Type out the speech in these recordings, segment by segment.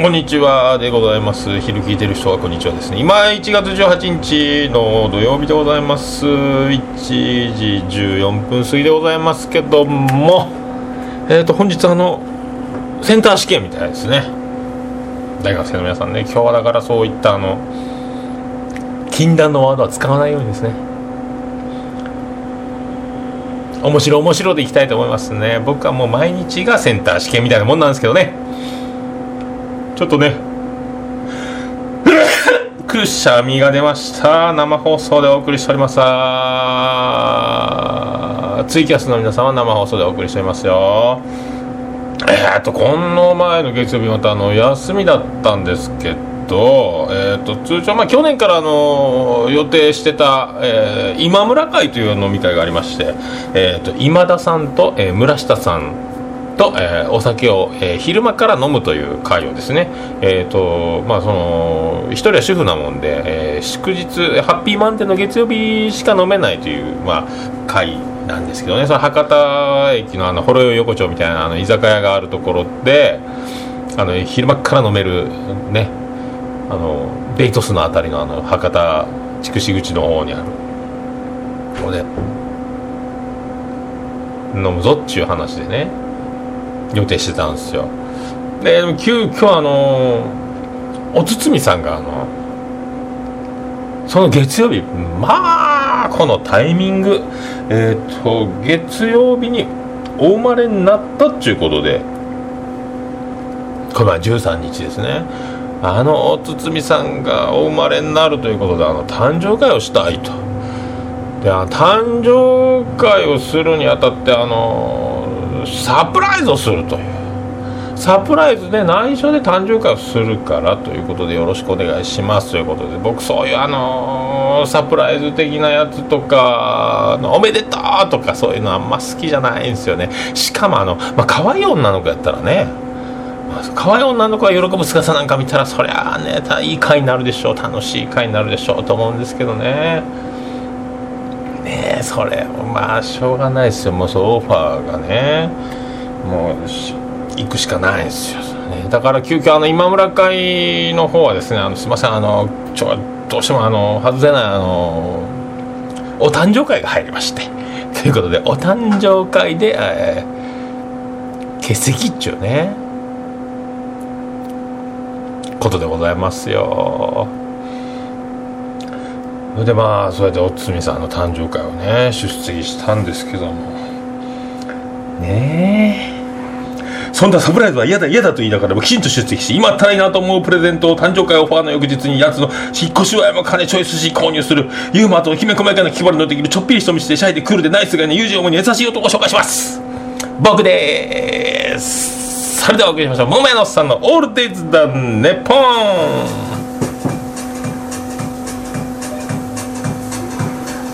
こんにちはでございます。昼聞いてる人はこんにちはですね。今1月18日の土曜日でございます。1時14分過ぎでございますけども、えっ、ー、と、本日あの、センター試験みたいですね。大学生の皆さんね、今日はだからそういったあの、禁断のワードは使わないようにですね。面白面白でいきたいと思いますね。僕はもう毎日がセンター試験みたいなもんなんですけどね。ちょっとね、くしゃみが出ました。生放送でお送りしております。ツイキャスの皆さんは、生放送でお送りしておりますよ。えー、っと、この前の月曜日、またあの、休みだったんですけど、えー、っと、通常、まあ、去年からあの、予定してた、えー、今村会という飲み会がありまして、えっと、今田さんと、え村下さんと、えー、お酒を、えー、昼間から飲むという会をですね、えーとまあ、その一人は主婦なもんで、えー、祝日ハッピーマンデーの月曜日しか飲めないという、まあ、会なんですけどね。その博多駅のあのほろ酔い横丁みたいなあの居酒屋があるところであの昼間から飲めるねあのベイトスのあたりのあの博多筑紫口の方にあるので飲むぞっちゅう話でね。予定してたんですよ。で急遽あのおつつみさんがあのその月曜日まあこのタイミングえっ、と月曜日にお生まれになったっちゅうことでこの13日ですね。あのお堤さんがお生まれになるということであの誕生会をしたいと。で誕生会をするにあたってあのサプライズをするというサプライズで内緒で誕生会をするからということでよろしくお願いしますということで僕そういうあのー、サプライズ的なやつとかおめでとうとかそういうのあんま好きじゃないんですよね。しかもあの、まあ、可愛い女の子やったらね可愛い女の子が喜ぶ姿なんか見たらそりゃあねいい回になるでしょう楽しい回になるでしょうと思うんですけどね。ねそれ。まあしょうがないですよ。もうそうオファーがね。もう行くしかないですよ、ね、だから急遽あの今村会の方はですねあのすいません。あのちょどうしてもあの外せないあのお誕生会が入りまして。ということでお誕生会で、えー、欠席っちゅうね。ことでございますよ。それでまあそうやっておつみさんの誕生会をね出席したんですけども。ねえ。そんなサプライズは嫌だ嫌だと言いながらもきちんと出席して今たいなと思うプレゼントを誕生会オファーの翌日にやつの引っ越し親も金チョイスし購入する。ユーマーときめ細やかな気張りのできるちょっぴり人見知でシャイでクールでナイスがね友情もに優しい男を紹介します。僕です。それではお送りしましょう。桃屋のおっさんの「オールデイズだねぽん」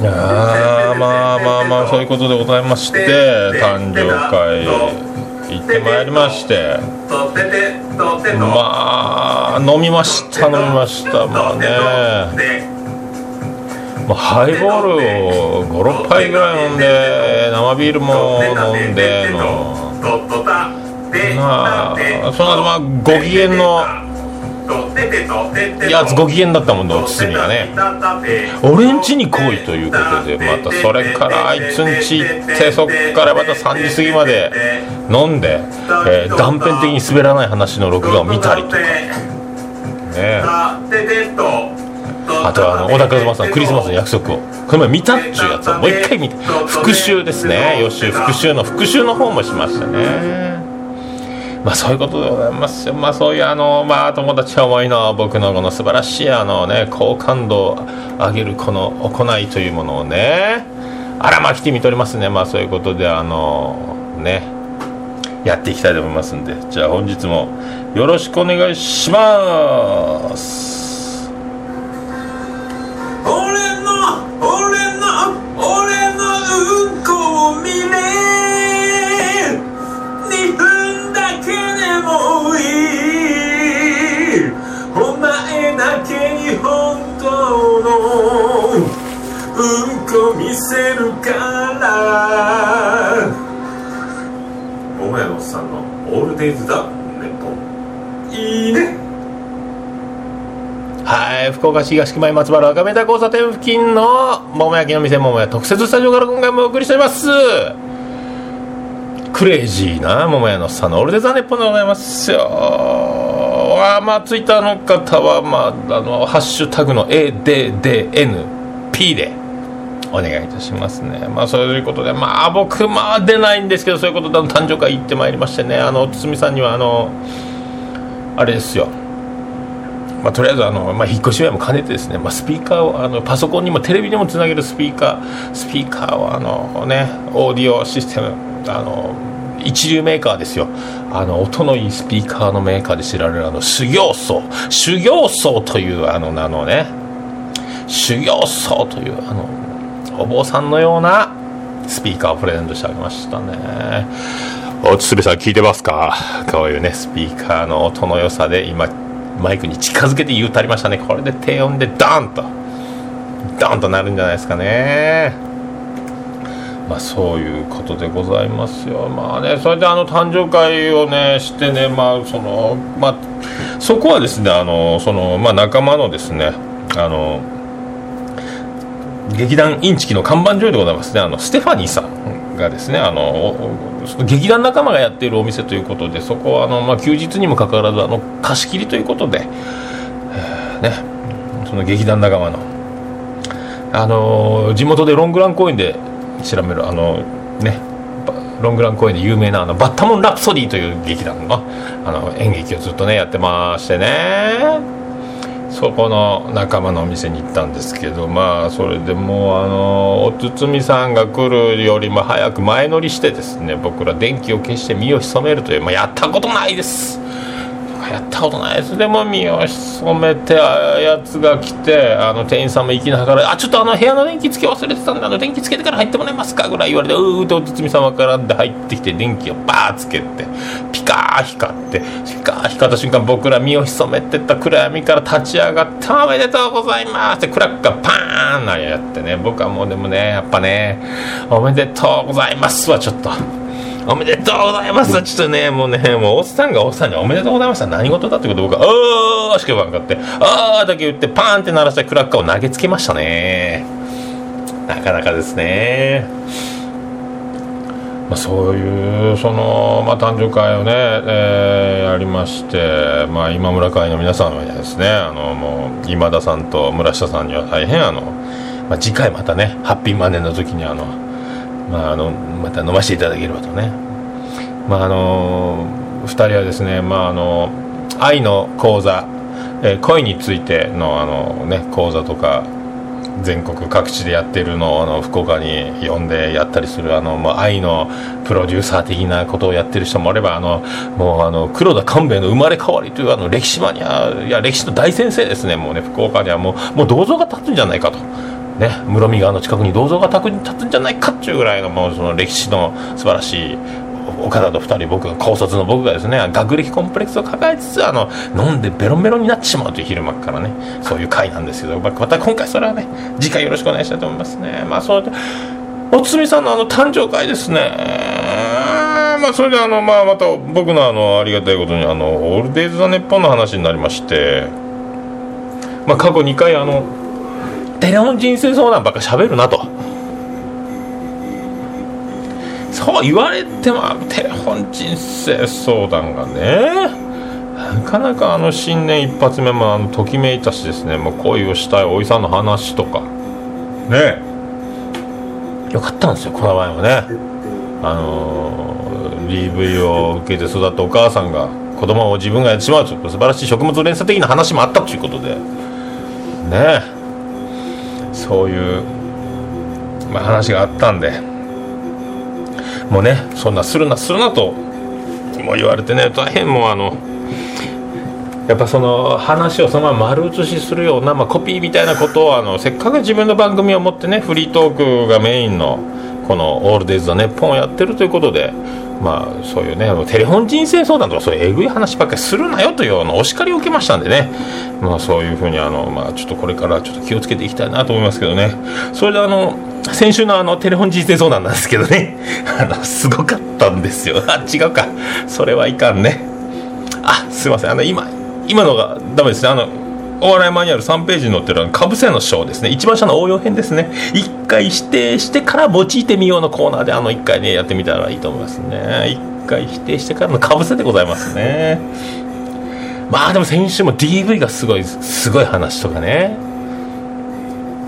いやまあまあまあそういうことでございまして誕生会行ってまいりまして。まあ飲みました飲みましたまあねまあ、ハイボールを56杯ぐらい飲んで生ビールも飲んでのまあその後まあご機嫌のいやご機嫌だったもんね堤がね。俺ん家に来いということでまたそれからあいつん家行ってそっからまた3時過ぎまで飲んで、えー、断片的に滑らない話の録画を見たりとか。ねあとはあの小田和正さんクリスマスの約束を。この前見たっちゅうやつをもう一回見て復習ですね。予習復習の復習の方もしましたね。まあそういうことでございます。よまあそういうあのまあ友達思いの僕のこの素晴らしいあのね好感度を上げるこの行いというものをねあらま来てみておりますね。まあそういうことであのねやっていきたいと思いますんで。じゃあ本日もよろしくお願いします。うんこ見せるから。桃屋のおっさんのオールデイズだネット。いいね。はい福岡市東区前松原赤目田交差点付近の桃焼きの店桃屋特設スタジオから今回もお送りしております。クレイジーな桃屋のさんのオールデザネッポンでございますよ。あまあツイッターの方はまああのハッシュタグの ADDNP でお願いいたしますね。まあそういうことでまあ僕まあ出ないんですけどそういうことで誕生会行ってまいりましてねあの堤さんにはあのあれですよ。まあ、とりあえずあの、まあ、引っ越し祝いも兼ねてですね、まあ、スピーカーをあのパソコンにもテレビにもつなげるスピーカースピーカーをあの、ね、オーディオシステムあの一流メーカーですよ。あの音のいいスピーカーのメーカーで知られるあの修行僧。修行僧というあの名のね。修行僧というあのお坊さんのようなスピーカーをプレゼントしてあげましたね。おつべさん聞いてますか？こういうねスピーカーの音の良さで今マイクに近づけて言うたりましたね。これで低音でダーンとダーンとなるんじゃないですかね。まあそういうことでございますよ。まあねそれであの誕生会をねしてねまあそのまあそこはですねあのそのまあ仲間のですねあの劇団インチキの看板女優でございますね。あのステファニーさんがですねあの劇団仲間がやっているお店ということでそこはあの、まあ、休日にもかかわらずあの貸し切りということで、ね、その劇団仲間の、あの地元でロングラン公園で調べるあのねロングラン公園で有名なあのバッタモン・ラプソディという劇団のあの演劇をずっとねやってましてね。そこの仲間のお店に行ったんですけどまあそれでもうあのお堤さんが来るよりも早く前乗りしてですね僕ら電気を消して身を潜めるという、まあ、やったことないです。やったことないですでも身を潜めてやつが来てあの店員さんも息ながら「あちょっとあの部屋の電気つけ忘れてたんであの電気つけてから入ってもらえますか?」ぐらい言われて「うー」とお堤さん分からで入ってきて電気をバーつけてピカー光ってピカー光った瞬間僕ら身を潜めてた暗闇から立ち上がって「おめでとうございます」ってクラッカーパーンなやってね僕はもうでもねやっぱね「おめでとうございます」はちょっと。おめでとうございますちょっとね、もうね、もうおっさんがおっさんにおめでとうございました何事だってこと僕は、あーしか言わんかって、あーだけ言ってパーンって鳴らしたクラッカーを投げつけましたね。なかなかですね。まあ、そういうその、まあ、誕生会をね、えーやりまして、まあ、今村会の皆さんはですねあのもう今田さんと村下さんには大変あの、まあ、次回またねハッピーマネーの時にあの、まあ、あのまた飲ませていただければとね、まあ、あの2人はですね、まあ、あの愛の講座、えー恋についてのあの、ね、講座とか全国各地でやってるのをあの福岡に呼んでやったりするあの、まあ、愛のプロデューサー的なことをやってる人もあればあのもうあの黒田官兵衛の生まれ変わりというあの歴史マニアいや歴史の大先生ですねもうね福岡にはもうもう銅像が建つんじゃないかと。ね、室見川の近くに銅像が建つんじゃないかっていうぐらいのもうその歴史の素晴らしい岡田と2人僕が高卒の僕がですね学歴コンプレックスを抱えつつあの飲んでベロベロになってしまうという昼間からねそういう回なんですけど、まあまた今回それはね次回よろしくお願いしたいと思いますね。まあそうおつみさんのあの誕生会ですね。まあそれであのまあまた僕のあのありがたいことにあのオールデイズ・ザ・ネッポンの話になりましてまあ過去2回あのテレフォン人生相談ばっか喋るなと。そう言われてもテレフォン人生相談がね。なかなかあの新年一発目もあのときめいたしですね。もう恋をしたいおいさんの話とか。ね。よかったんですよこの場合はね。あのー DV を受けて育ったお母さんが子供を自分がやってしまうという素晴らしい食物連鎖的な話もあったということで。ねそういう、まあ、話があったんでもうねそんなするなするなとも言われてね大変もうあのやっぱその話をそのまま丸写しするような、まあ、コピーみたいなことをあのせっかく自分の番組を持ってねフリートークがメインのこの「オールデイズ・ザ・ネッポン」をやってるということでまあそういうねテレフォン人生相談とかそういうえぐい話ばっかりするなよというようなお叱りを受けましたんでね。まあそういうふうにあの、まあ、ちょっとこれからちょっと気をつけていきたいなと思いますけどね。それであの先週のあのテレフォン人生相談なんですけどね。あのすごかったんですよ。あ違うか。それはいかんね。あすいません。あの今今のがダメですね。あのお笑いマニュアル3ページに載ってるかぶせの章ですね。一番下の応用編ですね。1回指定してから用いてみようのコーナーであの1回ねやってみたらいいと思いますね。1回否定してからのかぶせでございますね。まあでも先週も DV がすごいすごい話とかね。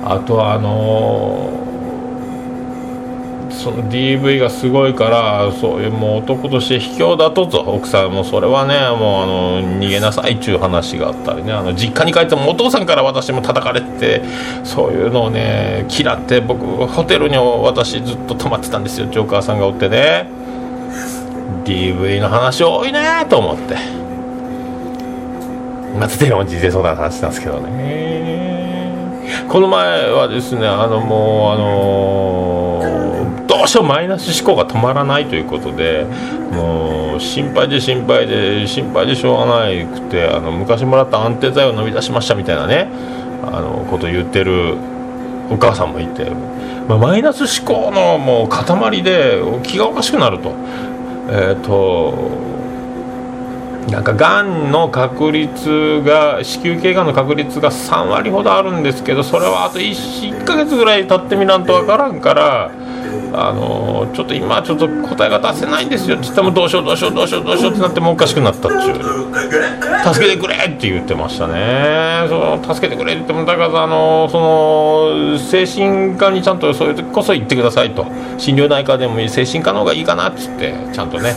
あとはあのーその DV がすごいからそういうもう男として卑怯だとと奥さんもそれはねもうあの逃げなさいっちゅう話があったりね。あの実家に帰ってもお父さんから私も叩かれてそういうのをね嫌って僕ホテルに私ずっと泊まってたんですよ。ジョーカーさんがおってね。DV の話多いねと思って。またテレモン人生相談の話なんですけどね。この前はですねあのもうあのどうしてもマイナス思考が止まらないということでもう心配で心配で心配でしょうがなくてあの昔もらった安定剤を飲み出しましたみたいなねあのこと言ってるお母さんもいて、まあ、マイナス思考のもう塊で気がおかしくなると。えーとなんかがんの確率が子宮頸がんの確率が3割ほどあるんですけどそれはあと 1, 1ヶ月ぐらい経ってみなんとわからんからあのちょっと今ちょっと答えが出せないんですよって言ってもどうしようどうしようどうしようどうしようってなってもうおかしくなったっちゅう。助けてくれって言ってましたね。その助けてくれって言ってもだからあのその精神科にちゃんとそういう時こそ行ってくださいと。心療内科でもいい精神科の方がいいかなっつってちゃんとね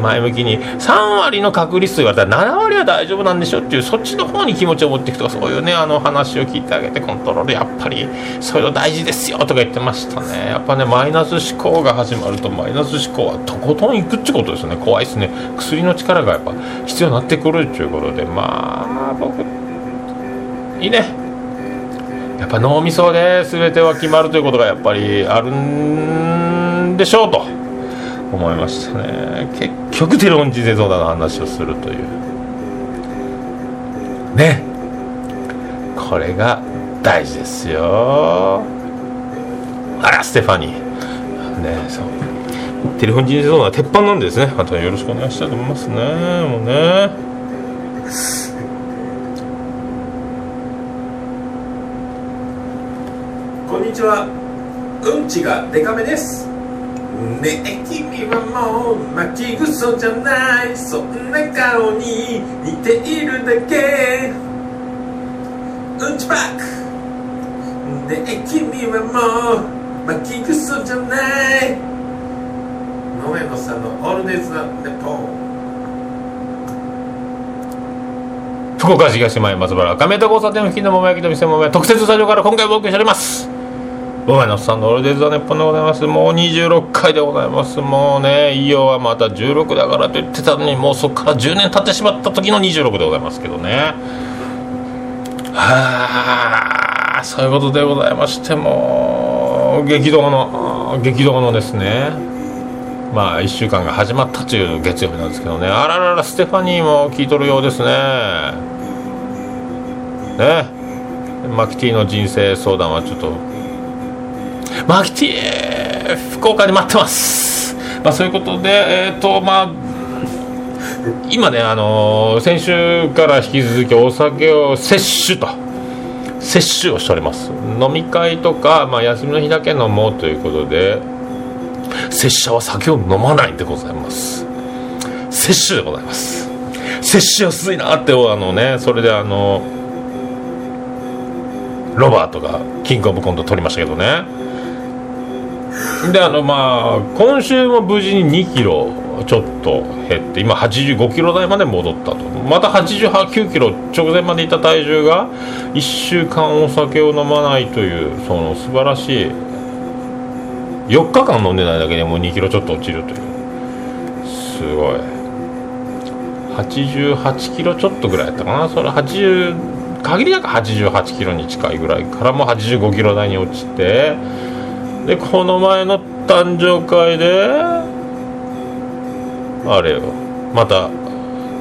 前向きに3割の確率と言われたら7割は大丈夫なんでしょっていうそっちの方に気持ちを持っていくとかそういうねあの話を聞いてあげてコントロールやっぱりそういうの大事ですよとか言ってましたね。やっぱねマイナス思考が始まるとマイナス思考はとことんいくってことですね。怖いですね。薬の力がやっぱ必要になってくるっていうことで。まあ僕いいね。やっぱ脳みそで全ては決まるということがやっぱりあるんでしょうと。思いましたね。結局テロンジゼゾーダの話をするという。ね。これが大事ですよ。あらステファニー。ねそう。テレフォン人生ゾーナは鉄板なんですね。あとよろしくお願いしたいと思いますね。もうね。こんにちは。うんちがデカめです。ねえ君はもう巻きぐそじゃない。そんな顔に似ているだけ。うんちパックねえ君はもう巻きぐそじゃない。野上野さんのオールデイズ・ザ・ネポン福岡市東前松原亀田交差点付近の桃焼きと店桃屋特設スタジオから今回もお送りしております。桃屋のさんのオールデイズ・ザ・ネッポンでございます。もう26回でございます。もうねいよはまた16だからと言ってたのにもうそこから10年経ってしまった時の26でございますけどね。はあそういうことでございましてもう激動の激動のですね。まあ1週間が始まったという月曜日なんですけどね。あらららステファニーも聞いとるようですね。ね。マキティの人生相談はちょっとマキティ福岡に待ってます。まあそういうことでえっ、ー、とまあ今ねあのー、先週から引き続きお酒を摂取と摂取をしております。飲み会とか、まあ、休みの日だけ飲もうということで拙者は酒を飲まないでございます。摂取でございます。摂取安いなってあのねそれであのロバートがキングオブコント取りましたけどね。であのまあ今週も無事に2キロちょっと減って今85キロ台まで戻ったと。また889キロ直前までいた体重が1週間お酒を飲まないというその素晴らしい4日間飲んでないだけでもう2キロちょっと落ちるという。すごい。88キロちょっとぐらいやったかな。それ80限りなく88キロに近いぐらいからも85キロ台に落ちてでこの前の誕生会であれよ。また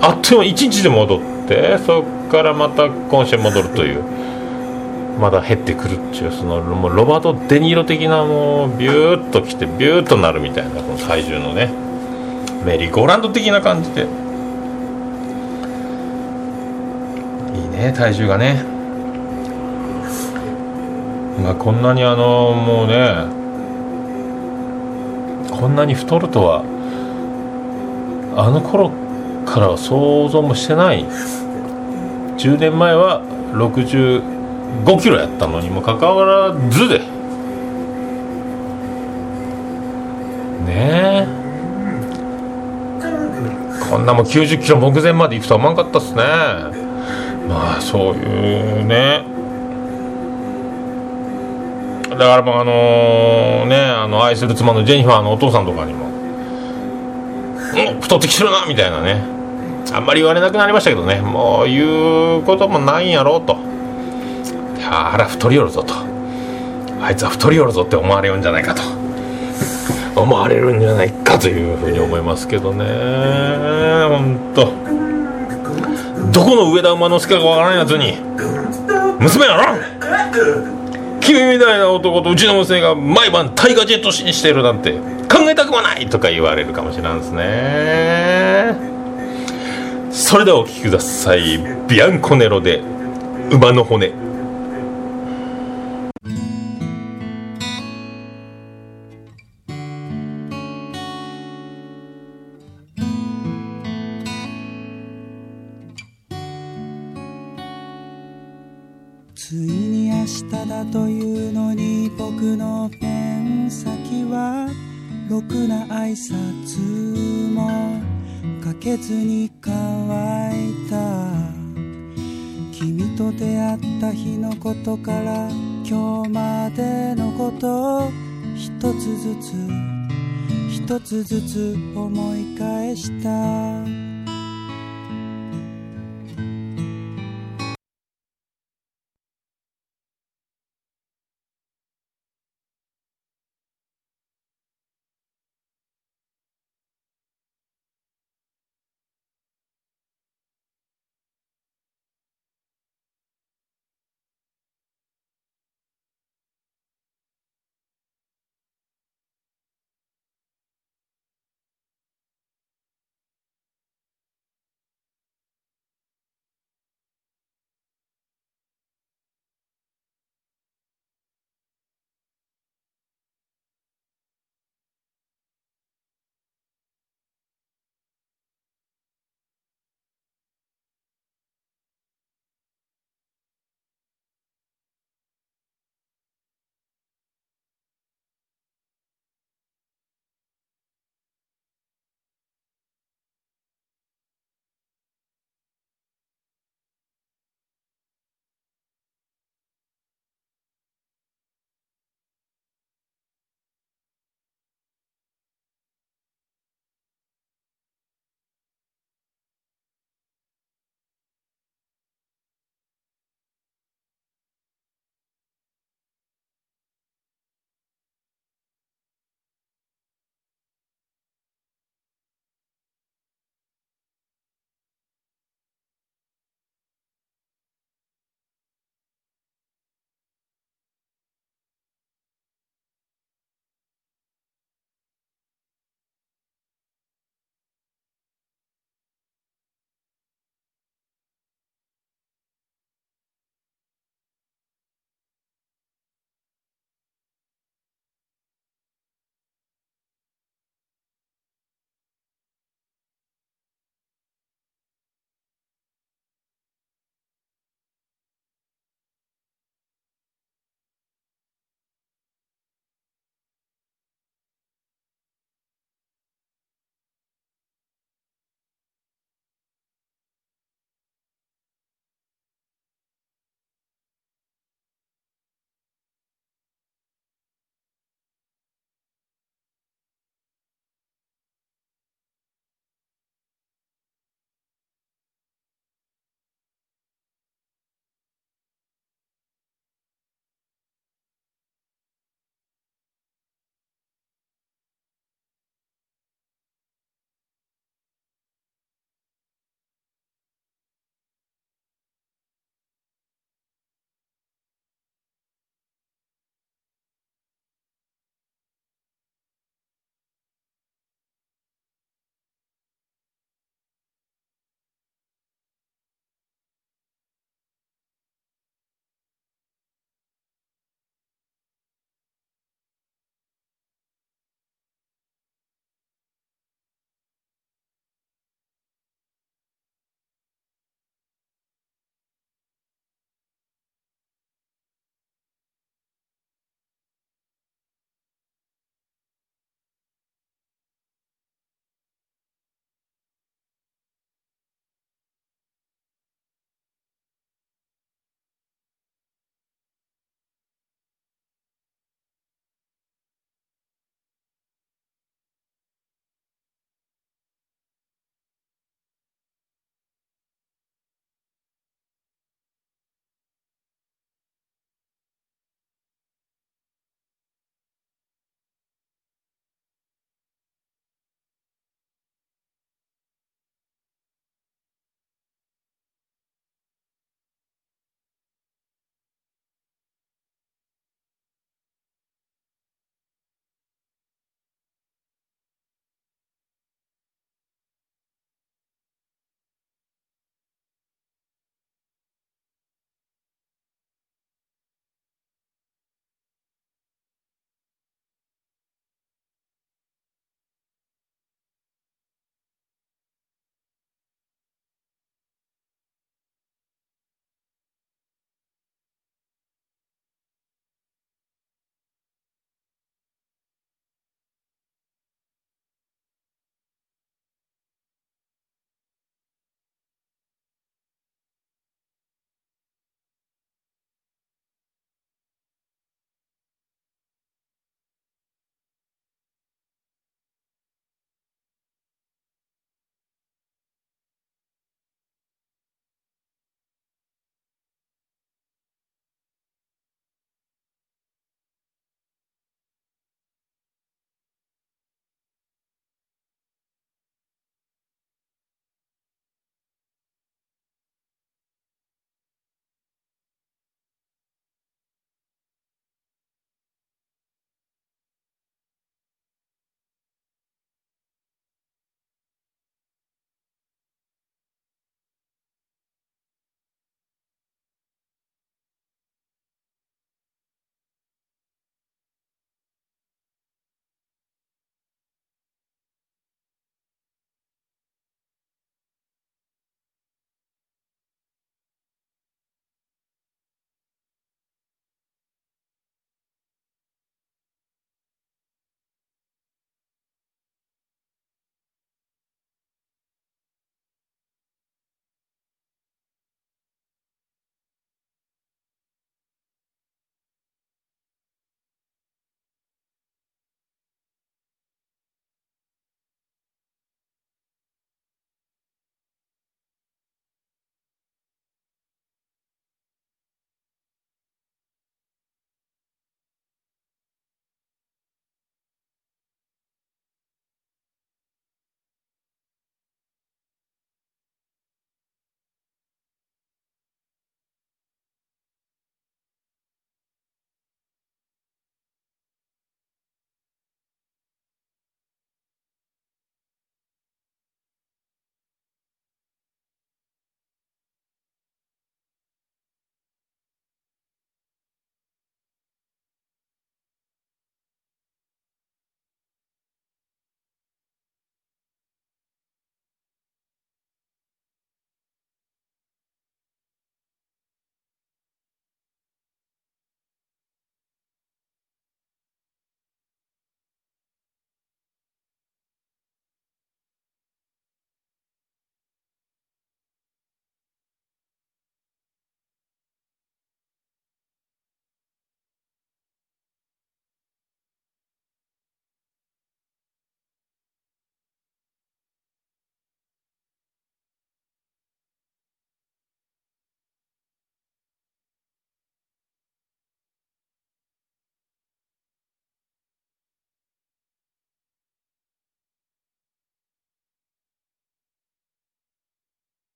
あっという間1日で戻ってそっからまた今週戻るという。まだ減ってくるっていうそのもうロバート・デ・ニーロ的なもうビューッときてビューッとなるみたいなこの体重のね。メリーゴーランド的な感じで。いいね体重がね。まあこんなにあのもうねこんなに太るとはあの頃からは想像もしてない。10年前は65キロやったのにもかかわらずで。ねえ。こんなもん90キロ目前まで行くとは思わんかったっすね。まあそういうね。だからもうあのねあの愛する妻のジェニファーのお父さんとかにも「太ってきてるな」みたいなね。あんまり言われなくなりましたけどね。もう言うこともないんやろうと。あら太りよるぞと。あいつは太りよるぞって思われるんじゃないかと。思われるんじゃないかというふうに思いますけどね。本当どこの上田馬之助かわからんやつに娘やろ君みたいな男とうちの娘が毎晩タイガジェットにしてるなんて考えたくもないとか言われるかもしれないですね。それではお聴きください。ビアンコネロで馬の骨。挨拶もかけずに乾いた。君と出会った日のことから今日までのことを一つずつ一つずつ思い返した。